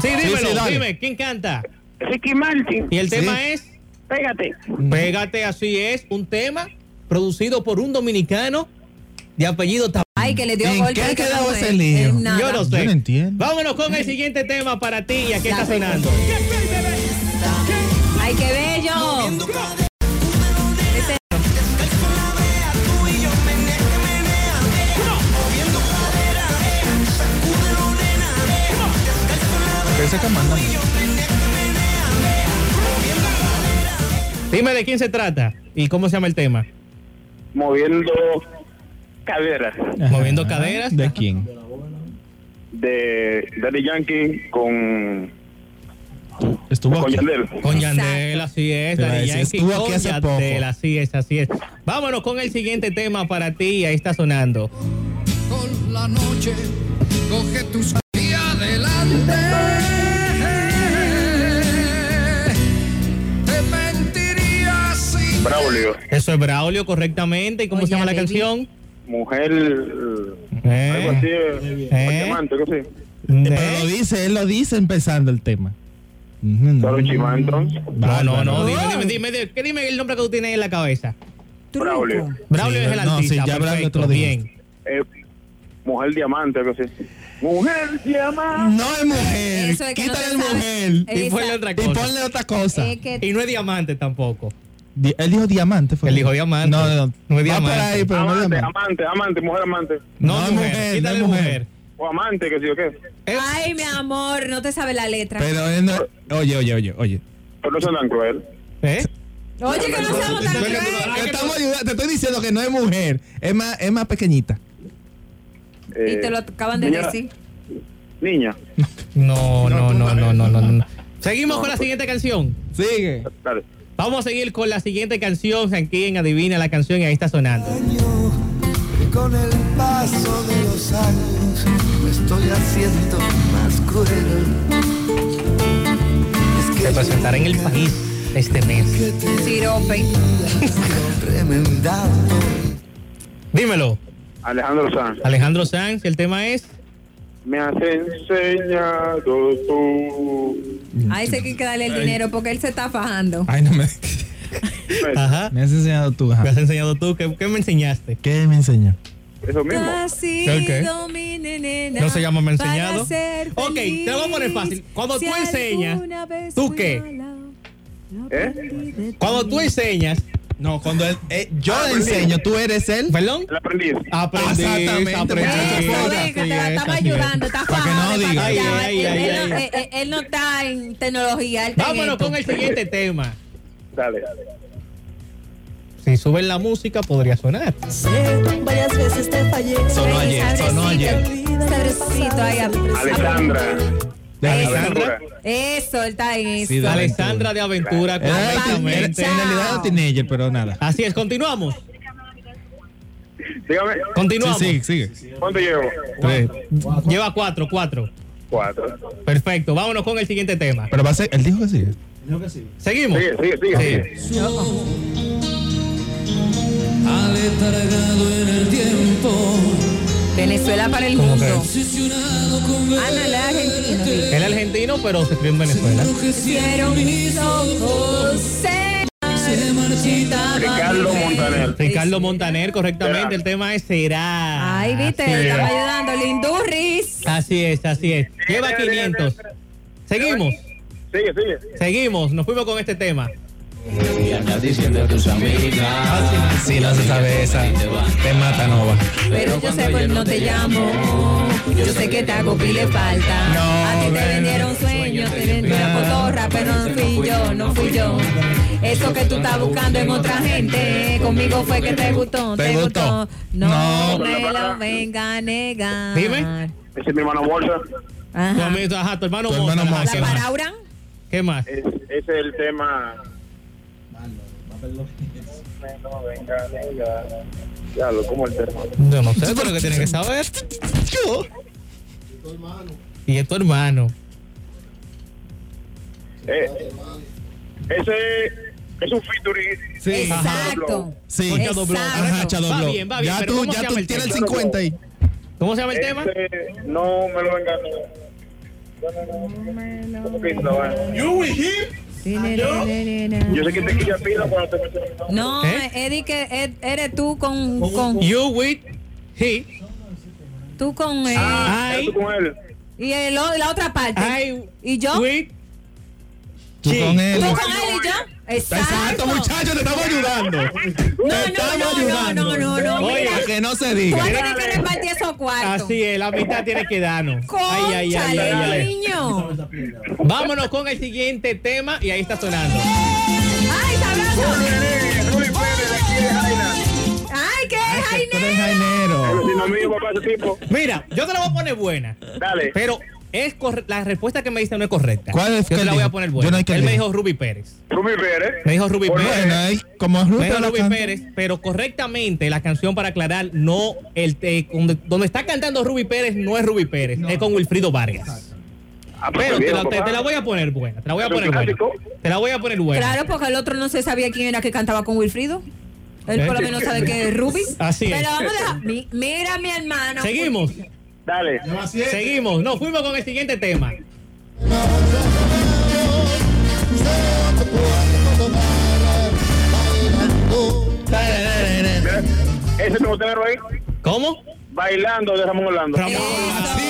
Sí, dímelo, sí, dime, ¿quién canta? Ricky Martin. Y el tema Sí. es, Pégate. Pégate, así es. Un tema producido por un dominicano de apellido Tab- Ay, que le dio ¿En golpe. qué ha que quedado ese es. lío? En nada. Yo no sé. Yo no entiendo. Vámonos con el siguiente tema para ti y aquí está Dale. sonando. Ay, qué bello. Ese- ¿Qué se está mandando? Dime de quién se trata y cómo se llama el tema. Moviendo caderas Moviendo caderas. ¿De quién? de Daddy Yankee con, Estuvo con aquí. Yandel. Con Yandel, así es. Yankee estuvo con aquí hace Yandel, poco. así es, así es. Vámonos con el siguiente tema para ti ahí está sonando. Con la noche, coge tus adelante. Te mentiría si Braulio. Eso es Braulio, correctamente. ¿Y cómo Oye, se llama la baby. canción? Mujer. Eh. Algo así. eh, diamante, algo así. Pero lo dice, él lo dice empezando el tema. Solo Chimán, entonces. No, no, no. Dime, Oh. dime, dime, dime, ¿qué dime el nombre que tú tienes ahí en la cabeza? Braulio. Braulio Sí, es el no, sí, artista. ya Braulio te lo dije. bien. Eh, mujer diamante, algo así. Mujer diamante. No es mujer. Es que no Quítale te el sabes. mujer. Y ponle otra Y cosa. ponle otra cosa. Es que Y no es diamante tampoco. Di- Él dijo diamante. Fue. Él dijo diamante. No, no, no. No es diamante. ahí, pero no Amante, diamante. amante, amante, mujer amante. No, No es mujer. mujer, Quítale no es mujer. mujer. O amante, que sí o qué. Es- Ay, mi amor, no te sabe la letra. Pero él no. Oye, oye, oye, oye. Pero no son tan cruel. ¿Eh? Oye, que no seamos tan ayudando, te estoy diciendo que no es mujer, es más, es más pequeñita. Y te lo acaban de niña- decir. Niña. No, no, no, no, no, no, no. Seguimos con la siguiente canción. Sigue. Dale. Vamos a seguir con la siguiente canción. Aquí en Adivina la canción y ahí está sonando. Con el paso de los años me estoy haciendo más cruel. Es Se presentará en el país este mes. Sirope. Dímelo. Alejandro Sanz. Alejandro Sanz, el tema es. Me has enseñado tú. A ese hay que darle el dinero porque él se está fajando. Ay, no me. Ajá. Me has enseñado tú, ajá. Me has enseñado tú. ¿Qué, qué me enseñaste? ¿Qué me enseñó? Eso mismo. Nena ¿No se llama me enseñado? Ok, te lo voy a poner fácil. Cuando Si tú enseñas, ¿tú qué? ¿Eh? Cuando tú enseñas, No, cuando él, eh, yo Ah, le enseño, tú eres él. ¿perdón? El aprendiz. Aprendiz, Exactamente. aprendiz. Eso, que te la es, estamos así es. ayudando, está Para que no diga. para allá. Ay, ay, Él- ay, él ay, no- ay. eh, eh, Él no está en tecnología, él Vámonos con el siguiente tema. Dale. Si suben la música, podría sonar. Varias veces te fallé. Sonó ayer, sonó ayer. Sabrecito ahí. Alejandra. De Alejandra. Eso, él está en eso. Sí, de Alexandra de Aventura, era- correctamente. en realidad era teenager, pero nada. Así es, continuamos. Dígame, Continuamos. Sí, sigue, sigue. ¿cuánto llevo? Tres. Lleva cuatro, cuatro. Cuatro. Perfecto, vámonos con el siguiente tema. Pero va a ser, él dijo que sigue. ¿Seguimos? Sigue, sigue, sigue. Sí. Aletargado en el tiempo, Venezuela para el ¿Cómo mundo. Ah, no, él es argentino. Él es argentino, pero se crió en Venezuela. Ricardo Montaner. Ricardo Montaner, correctamente. El tema es Será. Ay, viste, estaba ayudando. Lindurris. Así es, así es. Lleva 500. Seguimos, Sigue, sigue. seguimos. Nos fuimos con este tema. Si no se sabe esa, te mata Nova. Pero yo sé que no te llamo. Yo sé que te hago pile falta. No, A ti te ven. vendieron sueños, te vendieron cotorra, pero no fui yo, no fui yo. Eso que tú estás buscando en otra gente, conmigo fue que te gustó, ¿Te gustó? No, No. me lo venga a negar. Dime. Ese es mi hermano Bolsa. Tu Ajá. amigo, ajá, tu hermano Tu hermano. ¿Qué ¿La más? parauran? ¿Qué más? Es- ese es el tema. No, venga, venga. Ya lo como el tema. Yo no sé, pero que tiene que saber. Yo. Y es tu hermano. Eh, ese es un featuring. Sí. Exacto. Sí. Con Shadow Blow. Ajá, Shadow Va bien, va bien, Ya tú, ¿cómo se ya tú el tienes el tema? 50 ahí. ¿Cómo se llama el tema? Ese, no me lo vengan. ¿Cómo que dice la vaina? You him? Yo sé que te quilla pila cuando te metes No, Eddie, que Ed- eres tú con. con You with he. tú con él. I con él. Y el la otra parte. ¿Y yo? with Tú con él. ¿Tú con él y yo? Exacto, muchachos, te estamos ayudando. No, no, no, no, no, no, no. Oye, mira. que no se Tú diga. a tener que repartir esos cuartos. Así es, la mitad tiene que darnos. Ay, ay, ay, ay, ay. niño. Vámonos con el siguiente tema y ahí está sonando. ¡Ay, sabroso! ¡Ay, qué jainero! Mira, yo te la voy a poner buena. Dale. Pero es corre- la respuesta que me dice no es correcta. ¿Cuál es Yo que te la voy a poner Yo buena. no hay que Él me dijo. Ruby Pérez. Rubí Pérez. Me dijo Ruby Pérez. Bueno, ahí, como es Me dijo Ruby. Pérez, pero correctamente la canción para aclarar, no, el te- donde, donde está cantando Ruby Pérez no es Ruby Pérez, es con Wilfrido Vargas. Pero te la, te- te la voy a poner buena, te la voy a poner buena. Te la voy a poner buena. Claro, porque el otro no se sabía quién era que cantaba con Wilfrido. Él por lo menos sabe que es Ruby. Así es. Pero vamos a dejar. mi- mira, mi hermano. Seguimos. Dale. Seguimos. Nos fuimos con el siguiente tema. Ese tengo que tenerlo ahí. ¿Cómo? Bailando de Ramón Orlando. Así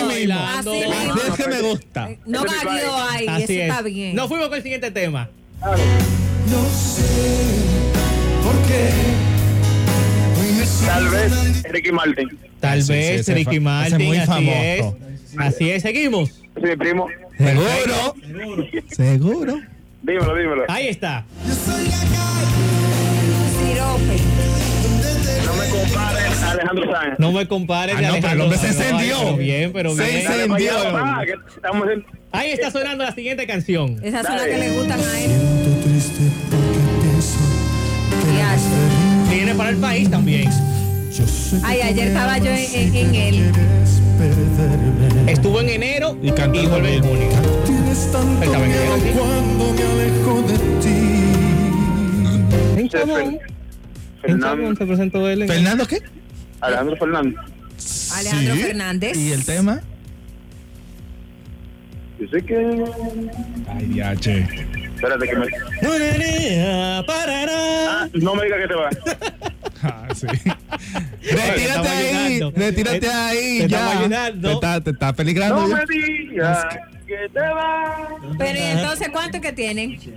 mismo. Así mismo. Así es que me gusta. No es mi gagueó país. ahí, Así eso es. está bien. Nos fuimos con el siguiente tema. No sé por qué. Tal vez Ricky Martin. Tal Sí, sí, vez ese Ricky Martin, muy así famoso. es. Así es, seguimos. Sí, primo. Seguro. Seguro. Dímelo, dímelo. Ahí está. Sirope. No me compares a Alejandro Sáenz. No me compares. Ah, no, pero el hombre se Alejandro Sanz. encendió. Ay, Pero bien, pero Se bien. Allá, encendió. Ahí está sonando la siguiente canción. Son las Dale. que le gustan a él. triste porque pienso que Ya. Viene para el país también. Ay, ayer estaba yo en, en- él. Estuvo en enero Y cantó y vuelve en junio. Estaba en enero, sí. cuando me alejo de ti. En Chabón. En Chabón se presentó él. en- ¿Fernando qué? Alejandro Fernández. Alejandro Sí. Fernández. ¿Y el tema? Yo sé que. Ay, diache. Espérate que me. Ah, no me digas que te va. Ah, sí. Retírate ahí, retírate Te- ahí, te ya. estamos ayudando. Te está, te está peligrando No ya. me digas que te va. Pero ¿y entonces cuánto que tienen? ¿Cuál?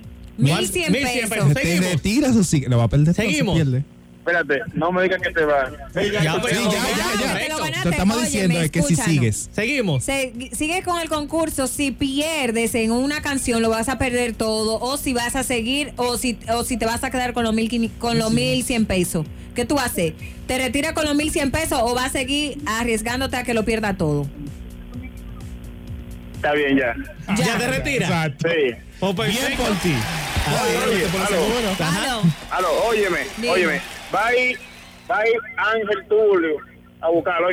1100 1100 pesos. pesos. ¿Te retiras o sigue? Lo va a perder todo, se Seguimos. pierde. Espérate, no me digas que te va. Ya, Sí, ya, ya, ya. te lo. Te estamos diciendo es que si sigues. Seguimos. Se- sigues con el concurso. Si pierdes en una canción, lo vas a perder todo. O si vas a seguir, o si, o si te vas a quedar con los mil, quini- con los mil cien pesos. ¿Qué tú hacer? ¿Te retiras con los mil cien pesos o vas a seguir arriesgándote a que lo pierda todo? Está bien, ya. Ya, te retiras. Exacto. Sí. Perfecto. Bien por ti. Oye, aló, aló, óyeme, Dime. óyeme. Va a ir, va a ir Ángel Tulio a buscarlo.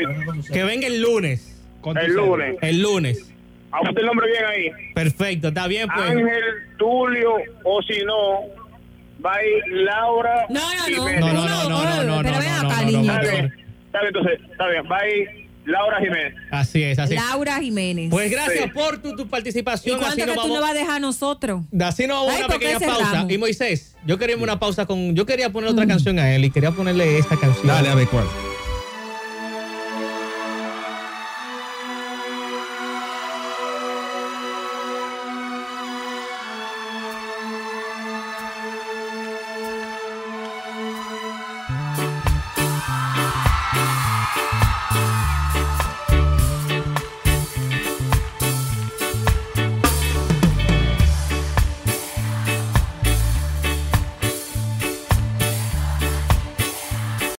Que venga el lunes. El lunes. El lunes. Apunte el nombre bien ahí. Perfecto, está bien pues. Ángel Tulio, o si no, va a ir Laura. No, no, no. Jiménez. No, no, no, no, no, no, Pero no, ven no, acá, no, no, niñito. Está bien, entonces, está bien. Ir Laura Jiménez. Así es, así es. Laura Jiménez. Pues gracias Sí. por tu, tu ¿Y participación. cuánto Así que nos tú vamos. no vas a dejar a nosotros? Así nos vamos a una ¿por qué pequeña pausa. Y Moisés, yo quería una pausa con. Yo quería poner otra canción a él y quería ponerle esta canción. Dale, a ver cuál.